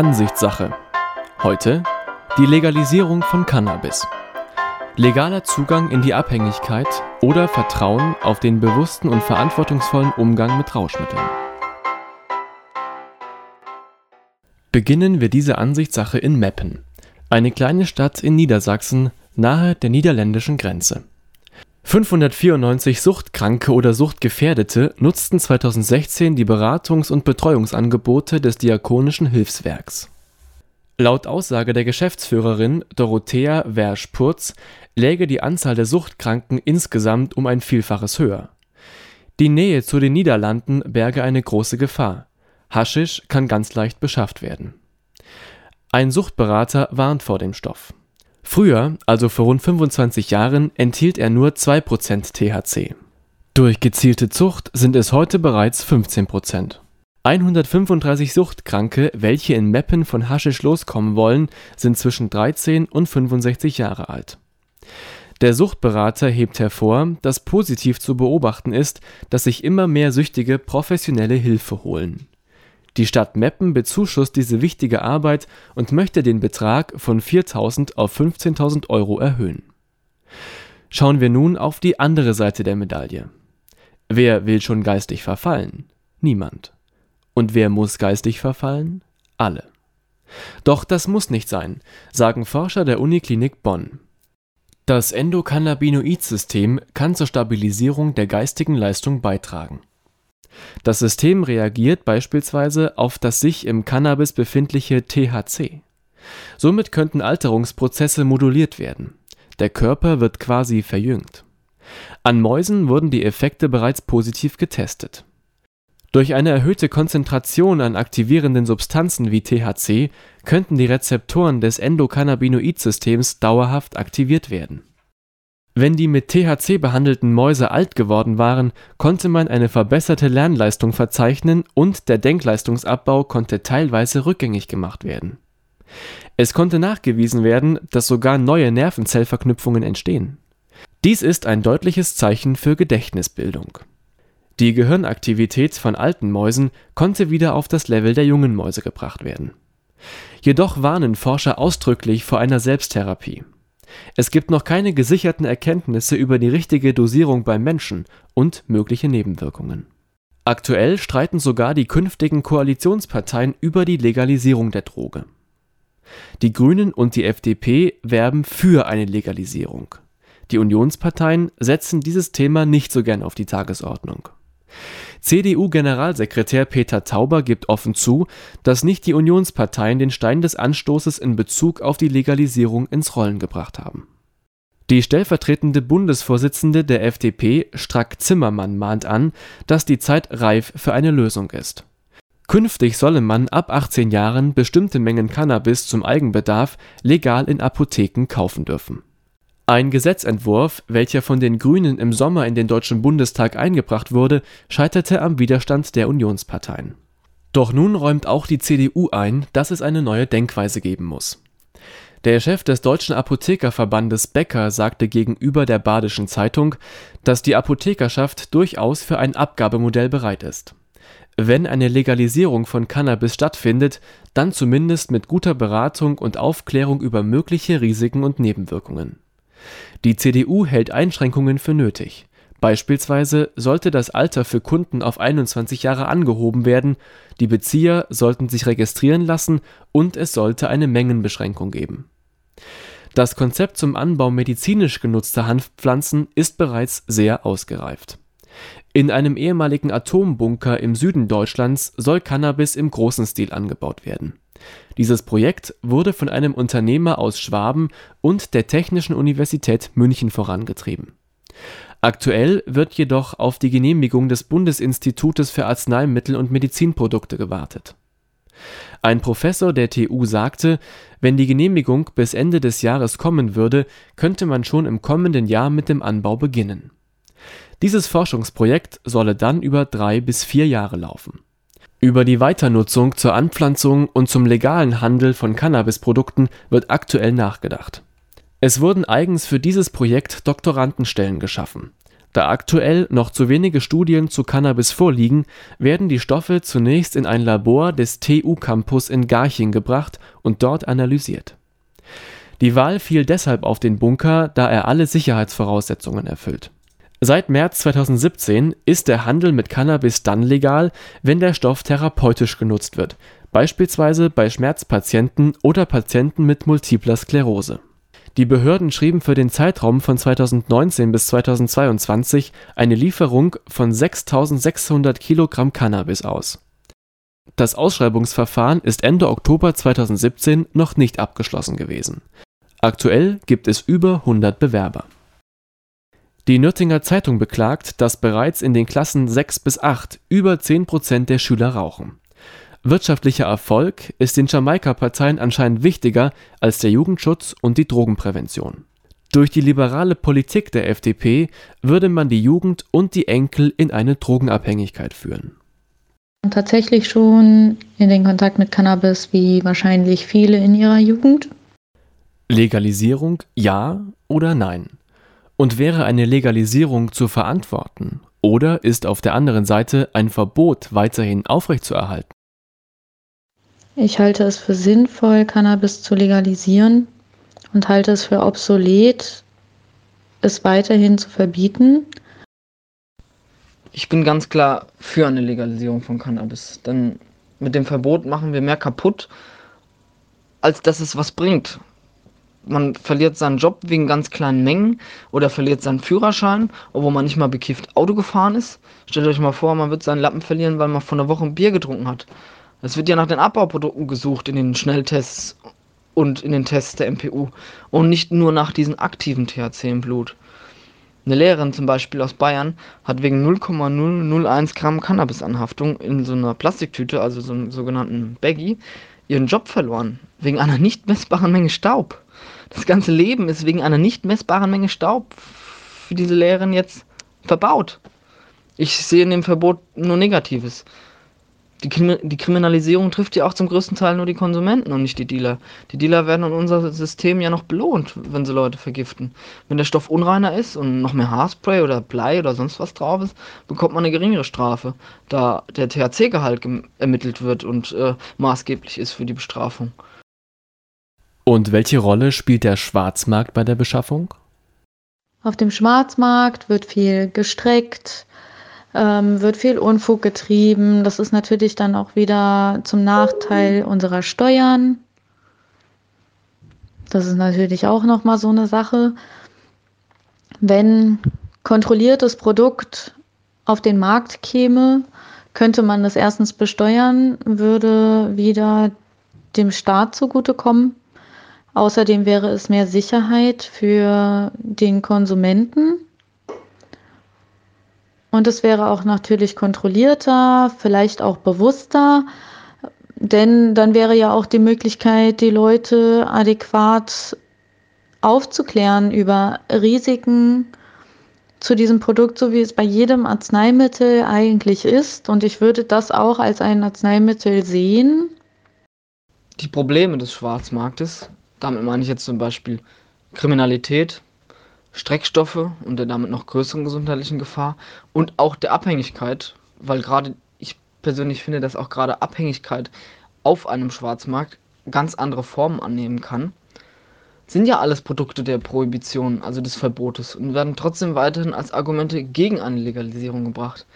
Ansichtssache. Heute die Legalisierung von Cannabis. Legaler Zugang in die Abhängigkeit oder Vertrauen auf den bewussten und verantwortungsvollen Umgang mit Rauschmitteln. Beginnen wir diese Ansichtssache in Meppen, eine kleine Stadt in Niedersachsen nahe der niederländischen Grenze. 594 Suchtkranke oder Suchtgefährdete nutzten 2016 die Beratungs und Betreuungsangebote des Diakonischen Hilfswerks. Laut Aussage der Geschäftsführerin Dorothea Wersch-Purz läge die Anzahl der Suchtkranken insgesamt um ein Vielfaches höher. Die Nähe zu den Niederlanden berge eine große Gefahr: Haschisch kann ganz leicht beschafft werden. Ein Suchtberater warnt vor dem Stoff Früher, also vor rund 25 Jahren, enthielt er nur 2 Prozent THC. Durch gezielte Zucht sind es heute bereits 15 Prozent. 135 Suchtkranke, welche in Meppen von Haschisch loskommen wollen, sind zwischen 13 und 65 Jahre alt. Der Suchtberater hebt hervor, dass positiv zu beobachten ist, dass sich immer mehr Süchtige professionelle Hilfe holen die Stadt Meppen bezuschusst diese wichtige Arbeit und möchte den Betrag von 4.000 auf 15.000 Euro erhöhen. Schauen wir nun auf die andere Seite der Medaille. Wer will schon geistig verfallen? Niemand. Und wer muss geistig verfallen? Alle. Doch das muss nicht sein, sagen Forscher der Uniklinik Bonn. Das Endokannabinoid-System kann zur Stabilisierung der geistigen Leistung beitragen das System reagiert beispielsweise auf das sich im Cannabis befindliche THC. Somit könnten Alterungsprozesse moduliert werden. Der Körper wird quasi verjüngt. An Mäusen wurden die Effekte bereits positiv getestet. Durch eine erhöhte Konzentration an aktivierenden Substanzen wie THC könnten die Rezeptoren des Endokannabinoid-Systems dauerhaft aktiviert werden wenn die mit THC behandelten Mäuse alt geworden waren, konnte man eine verbesserte Lernleistung verzeichnen und der Denkleistungsabbau konnte teilweise rückgängig gemacht werden. Es konnte nachgewiesen werden, dass sogar neue Nervenzellverknüpfungen entstehen. Dies ist ein deutliches Zeichen für Gedächtnisbildung. Die Gehirnaktivität von alten Mäusen konnte wieder auf das Level der jungen Mäuse gebracht werden. Jedoch warnen Forscher ausdrücklich vor einer Selbsttherapie es gibt noch keine gesicherten Erkenntnisse über die richtige Dosierung beim Menschen und mögliche Nebenwirkungen. Aktuell streiten sogar die künftigen Koalitionsparteien über die Legalisierung der Droge. Die Grünen und die FDP werben für eine Legalisierung. Die Unionsparteien setzen dieses Thema nicht so gern auf die Tagesordnung. CDU-Generalsekretär Peter Tauber gibt offen zu, dass nicht die Unionsparteien den Stein des Anstoßes in Bezug auf die Legalisierung ins Rollen gebracht haben. Die stellvertretende Bundesvorsitzende der FDP, Strack-Zimmermann, mahnt an, dass die Zeit reif für eine Lösung ist. Künftig solle man ab 18 Jahren bestimmte Mengen Cannabis zum Eigenbedarf legal in Apotheken kaufen dürfen ein Gesetzentwurf, welcher von den Grünen im Sommer in den Deutschen Bundestag eingebracht wurde, scheiterte am Widerstand der Unionsparteien. Doch nun räumt auch die CDU ein, dass es eine neue Denkweise geben muss. Der Chef des Deutschen Apothekerverbandes Becker sagte gegenüber der Badischen Zeitung, dass die Apothekerschaft durchaus für ein Abgabemodell bereit ist. Wenn eine Legalisierung von Cannabis stattfindet, dann zumindest mit guter Beratung und Aufklärung über mögliche Risiken und Nebenwirkungen die CDU hält Einschränkungen für nötig. Beispielsweise sollte das Alter für Kunden auf 21 Jahre angehoben werden, die Bezieher sollten sich registrieren lassen und es sollte eine Mengenbeschränkung geben. Das Konzept zum Anbau medizinisch genutzter Hanfpflanzen ist bereits sehr ausgereift. In einem ehemaligen Atombunker im Süden Deutschlands soll Cannabis im großen Stil angebaut werden dieses Projekt wurde von einem Unternehmer aus Schwaben und der Technischen Universität München vorangetrieben. Aktuell wird jedoch auf die Genehmigung des Bundesinstitutes für Arzneimittel und Medizinprodukte gewartet. Ein Professor der TU sagte, wenn die Genehmigung bis Ende des Jahres kommen würde, könnte man schon im kommenden Jahr mit dem Anbau beginnen. Dieses Forschungsprojekt solle dann über drei bis vier Jahre laufen über die Weiternutzung zur Anpflanzung und zum legalen Handel von Cannabisprodukten wird aktuell nachgedacht. Es wurden eigens für dieses Projekt Doktorandenstellen geschaffen. Da aktuell noch zu wenige Studien zu Cannabis vorliegen, werden die Stoffe zunächst in ein Labor des TU-Campus in Garching gebracht und dort analysiert. Die Wahl fiel deshalb auf den Bunker, da er alle Sicherheitsvoraussetzungen erfüllt. Seit März 2017 ist der Handel mit Cannabis dann legal, wenn der Stoff therapeutisch genutzt wird, beispielsweise bei Schmerzpatienten oder Patienten mit Multipler Sklerose die Behörden schrieben für den Zeitraum von 2019 bis 2022 eine Lieferung von 6.600 Kilogramm Cannabis aus. Das Ausschreibungsverfahren ist Ende Oktober 2017 noch nicht abgeschlossen gewesen. Aktuell gibt es über 100 Bewerber. Die Nürtinger Zeitung beklagt, dass bereits in den Klassen 6 bis 8 über 10 Prozent der Schüler rauchen Wirtschaftlicher Erfolg ist den Jamaika-Parteien anscheinend wichtiger als der Jugendschutz und die Drogenprävention. Durch die liberale Politik der FDP würde man die Jugend und die Enkel in eine Drogenabhängigkeit führen. Tatsächlich schon in den Kontakt mit Cannabis wie wahrscheinlich viele in ihrer Jugend. Legalisierung ja oder nein? Und wäre eine Legalisierung zu verantworten? Oder ist auf der anderen Seite ein Verbot weiterhin aufrechtzuerhalten? Ich halte es für sinnvoll, Cannabis zu legalisieren und halte es für obsolet, es weiterhin zu verbieten. Ich bin ganz klar für eine Legalisierung von Cannabis, denn mit dem Verbot machen wir mehr kaputt, als dass es was bringt. Man verliert seinen Job wegen ganz kleinen Mengen oder verliert seinen Führerschein, obwohl man nicht mal bekifft Auto gefahren ist. Stellt euch mal vor, man wird seinen Lappen verlieren, weil man vor einer Woche ein Bier getrunken hat. Es wird ja nach den Abbauprodukten gesucht in den Schnelltests und in den Tests der MPU und nicht nur nach diesen aktiven THC im Blut. Eine Lehrerin zum Beispiel aus Bayern hat wegen 0,001 Gramm Cannabisanhaftung in so einer Plastiktüte, also so einem sogenannten Baggy, ihren Job verloren. Wegen einer nicht messbaren Menge Staub. Das ganze Leben ist wegen einer nicht messbaren Menge Staub für diese Lehrerin jetzt verbaut. Ich sehe in dem Verbot nur Negatives die, Krimi die Kriminalisierung trifft ja auch zum größten Teil nur die Konsumenten und nicht die Dealer. Die Dealer werden in unserem System ja noch belohnt, wenn sie Leute vergiften. Wenn der Stoff unreiner ist und noch mehr Haarspray oder Blei oder sonst was drauf ist, bekommt man eine geringere Strafe, da der THC-Gehalt ermittelt wird und äh, maßgeblich ist für die Bestrafung. Und welche Rolle spielt der Schwarzmarkt bei der Beschaffung? Auf dem Schwarzmarkt wird viel gestreckt, ähm, wird viel Unfug getrieben. Das ist natürlich dann auch wieder zum Nachteil unserer Steuern. Das ist natürlich auch nochmal so eine Sache. Wenn kontrolliertes Produkt auf den Markt käme, könnte man das erstens besteuern, würde wieder dem Staat zugutekommen. Außerdem wäre es mehr Sicherheit für den Konsumenten. Und es wäre auch natürlich kontrollierter, vielleicht auch bewusster, denn dann wäre ja auch die Möglichkeit, die Leute adäquat aufzuklären über Risiken zu diesem Produkt, so wie es bei jedem Arzneimittel eigentlich ist. Und ich würde das auch als ein Arzneimittel sehen. Die Probleme des Schwarzmarktes, damit meine ich jetzt zum Beispiel Kriminalität, Streckstoffe und der damit noch größeren gesundheitlichen Gefahr und auch der Abhängigkeit, weil gerade ich persönlich finde, dass auch gerade Abhängigkeit auf einem Schwarzmarkt ganz andere Formen annehmen kann, sind ja alles Produkte der Prohibition, also des Verbotes, und werden trotzdem weiterhin als Argumente gegen eine Legalisierung gebracht.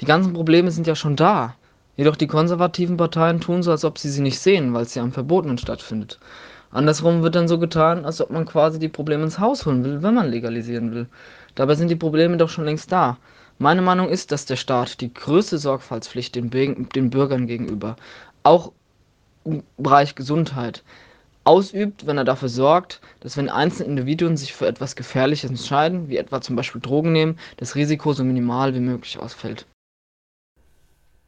Die ganzen Probleme sind ja schon da. Jedoch die konservativen Parteien tun so, als ob sie sie nicht sehen, weil es ja am Verbotenen stattfindet. Andersrum wird dann so getan, als ob man quasi die Probleme ins Haus holen will, wenn man legalisieren will. Dabei sind die Probleme doch schon längst da. Meine Meinung ist, dass der Staat die größte Sorgfaltspflicht den, den Bürgern gegenüber, auch im Bereich Gesundheit, ausübt, wenn er dafür sorgt, dass wenn einzelne Individuen sich für etwas Gefährliches entscheiden, wie etwa zum Beispiel Drogen nehmen, das Risiko so minimal wie möglich ausfällt.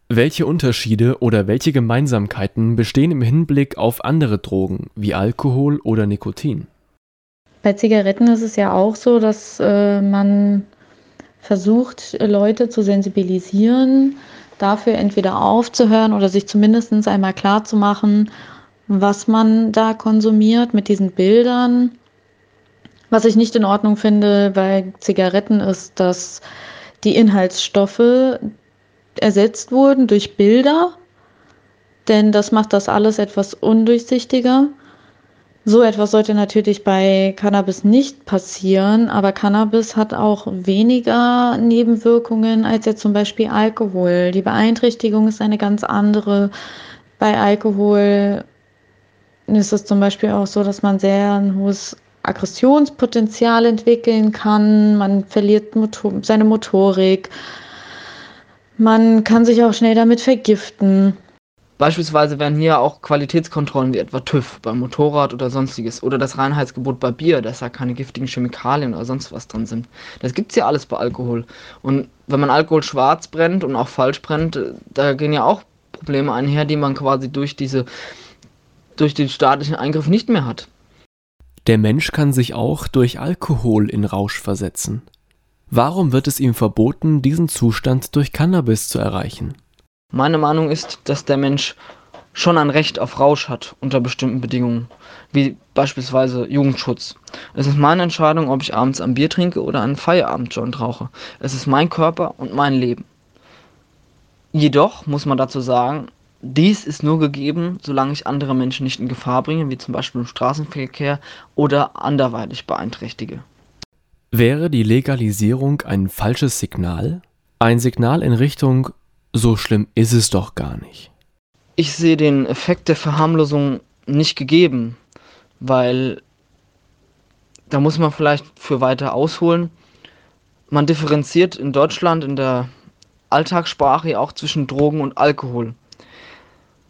Welche Unterschiede oder welche Gemeinsamkeiten bestehen im Hinblick auf andere Drogen wie Alkohol oder Nikotin? Bei Zigaretten ist es ja auch so, dass äh, man versucht, Leute zu sensibilisieren, dafür entweder aufzuhören oder sich zumindest einmal klar zu machen, was man da konsumiert mit diesen Bildern, Was ich nicht in Ordnung finde bei Zigaretten ist, dass die Inhaltsstoffe ersetzt wurden durch Bilder, denn das macht das alles etwas undurchsichtiger. So etwas sollte natürlich bei Cannabis nicht passieren, aber Cannabis hat auch weniger Nebenwirkungen als jetzt zum Beispiel Alkohol. Die Beeinträchtigung ist eine ganz andere. Bei Alkohol ist es zum Beispiel auch so, dass man sehr ein hohes Aggressionspotenzial entwickeln kann. Man verliert Motor seine Motorik. Man kann sich auch schnell damit vergiften. Beispielsweise werden hier auch Qualitätskontrollen wie etwa TÜV beim Motorrad oder sonstiges oder das Reinheitsgebot bei Bier, dass da keine giftigen Chemikalien oder sonst was drin sind. Das gibt es ja alles bei Alkohol. Und wenn man Alkohol schwarz brennt und auch falsch brennt, da gehen ja auch Probleme einher, die man quasi durch diese durch den staatlichen Eingriff nicht mehr hat. Der Mensch kann sich auch durch Alkohol in Rausch versetzen. Warum wird es ihm verboten, diesen Zustand durch Cannabis zu erreichen? Meine Meinung ist, dass der Mensch schon ein Recht auf Rausch hat unter bestimmten Bedingungen, wie beispielsweise Jugendschutz. Es ist meine Entscheidung, ob ich abends ein Bier trinke oder einen Feierabendjoint rauche. Es ist mein Körper und mein Leben. Jedoch muss man dazu sagen, dies ist nur gegeben, solange ich andere Menschen nicht in Gefahr bringe, wie zum Beispiel im Straßenverkehr oder anderweitig beeinträchtige. Wäre die Legalisierung ein falsches Signal? Ein Signal in Richtung so schlimm ist es doch gar nicht. Ich sehe den Effekt der Verharmlosung nicht gegeben, weil da muss man vielleicht für weiter ausholen. Man differenziert in Deutschland in der Alltagssprache auch zwischen Drogen und Alkohol.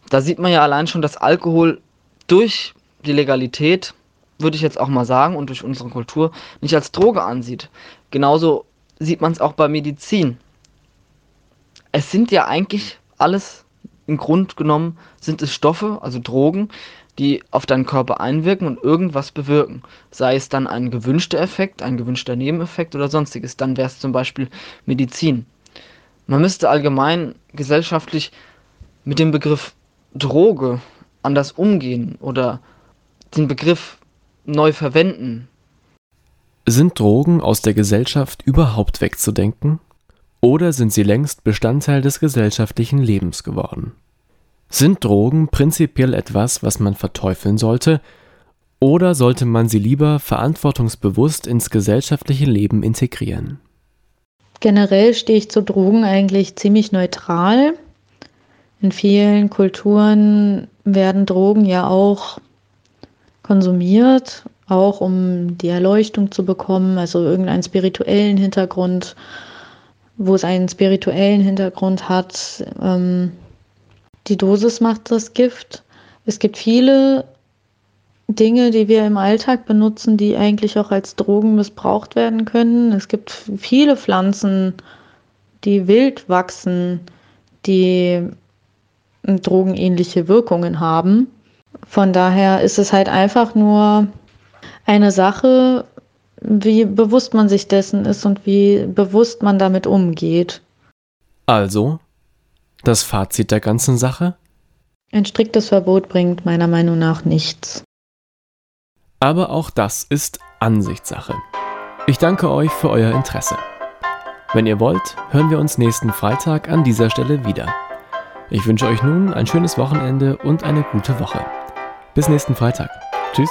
Da sieht man ja allein schon, dass Alkohol durch die Legalität, würde ich jetzt auch mal sagen, und durch unsere Kultur nicht als Droge ansieht. Genauso sieht man es auch bei Medizin es sind ja eigentlich alles im Grund genommen sind es Stoffe, also Drogen, die auf deinen Körper einwirken und irgendwas bewirken. Sei es dann ein gewünschter Effekt, ein gewünschter Nebeneffekt oder sonstiges. Dann wäre es zum Beispiel Medizin. Man müsste allgemein gesellschaftlich mit dem Begriff Droge anders umgehen oder den Begriff neu verwenden. Sind Drogen aus der Gesellschaft überhaupt wegzudenken? Oder sind sie längst Bestandteil des gesellschaftlichen Lebens geworden? Sind Drogen prinzipiell etwas, was man verteufeln sollte, oder sollte man sie lieber verantwortungsbewusst ins gesellschaftliche Leben integrieren? Generell stehe ich zu Drogen eigentlich ziemlich neutral. In vielen Kulturen werden Drogen ja auch konsumiert, auch um die Erleuchtung zu bekommen, also irgendeinen spirituellen Hintergrund wo es einen spirituellen Hintergrund hat. Ähm, die Dosis macht das Gift. Es gibt viele Dinge, die wir im Alltag benutzen, die eigentlich auch als Drogen missbraucht werden können. Es gibt viele Pflanzen, die wild wachsen, die drogenähnliche Wirkungen haben. Von daher ist es halt einfach nur eine Sache, wie bewusst man sich dessen ist und wie bewusst man damit umgeht. Also, das Fazit der ganzen Sache? Ein striktes Verbot bringt meiner Meinung nach nichts. Aber auch das ist Ansichtssache. Ich danke euch für euer Interesse. Wenn ihr wollt, hören wir uns nächsten Freitag an dieser Stelle wieder. Ich wünsche euch nun ein schönes Wochenende und eine gute Woche. Bis nächsten Freitag. Tschüss.